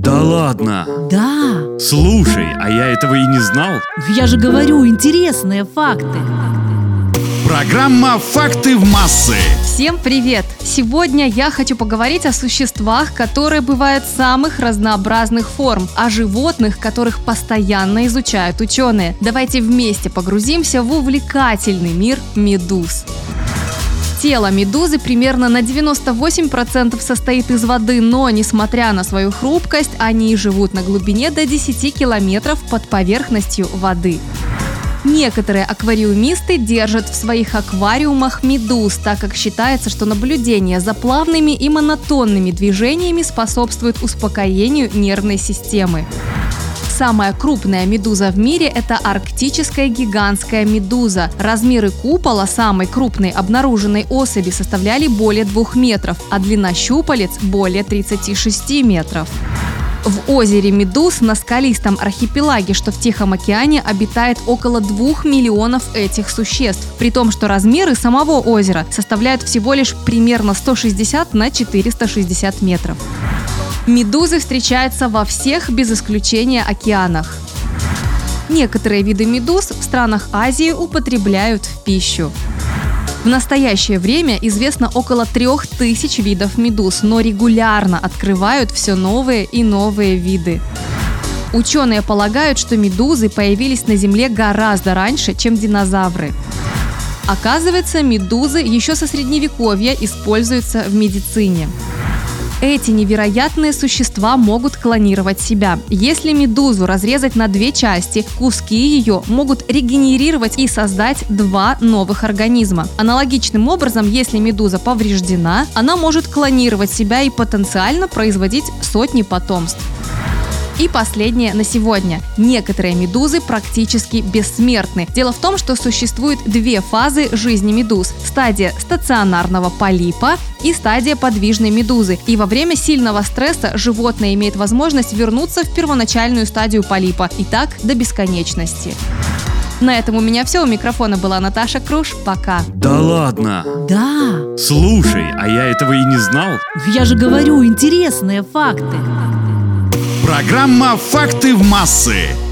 Да ладно. Да, Слушай, а я этого и не знал. я же говорю, интересные факты. Программа «Факты в массы». Всем привет! Сегодня я хочу поговорить о существах, которые бывают самых разнообразных форм, о животных, которых постоянно изучают ученые. Давайте вместе погрузимся в увлекательный мир медуз. Тело медузы примерно на 98% состоит из воды, но, несмотря на свою хрупкость, они живут на глубине до 10 километров под поверхностью воды. Некоторые аквариумисты держат в своих аквариумах медуз, так как считается, что наблюдение за плавными и монотонными движениями способствует успокоению нервной системы. Самая крупная медуза в мире – это арктическая гигантская медуза. Размеры купола самой крупной обнаруженной особи составляли более 2 метров, а длина щупалец – более 36 метров. В озере Медуз на скалистом архипелаге, что в Тихом океане, обитает около 2 миллионов этих существ, при том, что размеры самого озера составляют всего лишь примерно 160 на 460 метров. Медузы встречаются во всех без исключения океанах. Некоторые виды медуз в странах Азии употребляют в пищу. В настоящее время известно около трех тысяч видов медуз, но регулярно открывают все новые и новые виды. Ученые полагают, что медузы появились на Земле гораздо раньше, чем динозавры. Оказывается, медузы еще со средневековья используются в медицине. Эти невероятные существа могут клонировать себя. Если медузу разрезать на две части, куски ее могут регенерировать и создать два новых организма. Аналогичным образом, если медуза повреждена, она может клонировать себя и потенциально производить сотни потомств. И последнее на сегодня. Некоторые медузы практически бессмертны. Дело в том, что существует две фазы жизни медуз. Стадия стационарного полипа и стадия подвижной медузы. И во время сильного стресса животное имеет возможность вернуться в первоначальную стадию полипа. И так до бесконечности. На этом у меня все. У микрофона была Наташа Круш. Пока. Да ладно. Да, Слушай, а я этого и не знал. я же говорю, интересные факты. Программа «Факты в массы».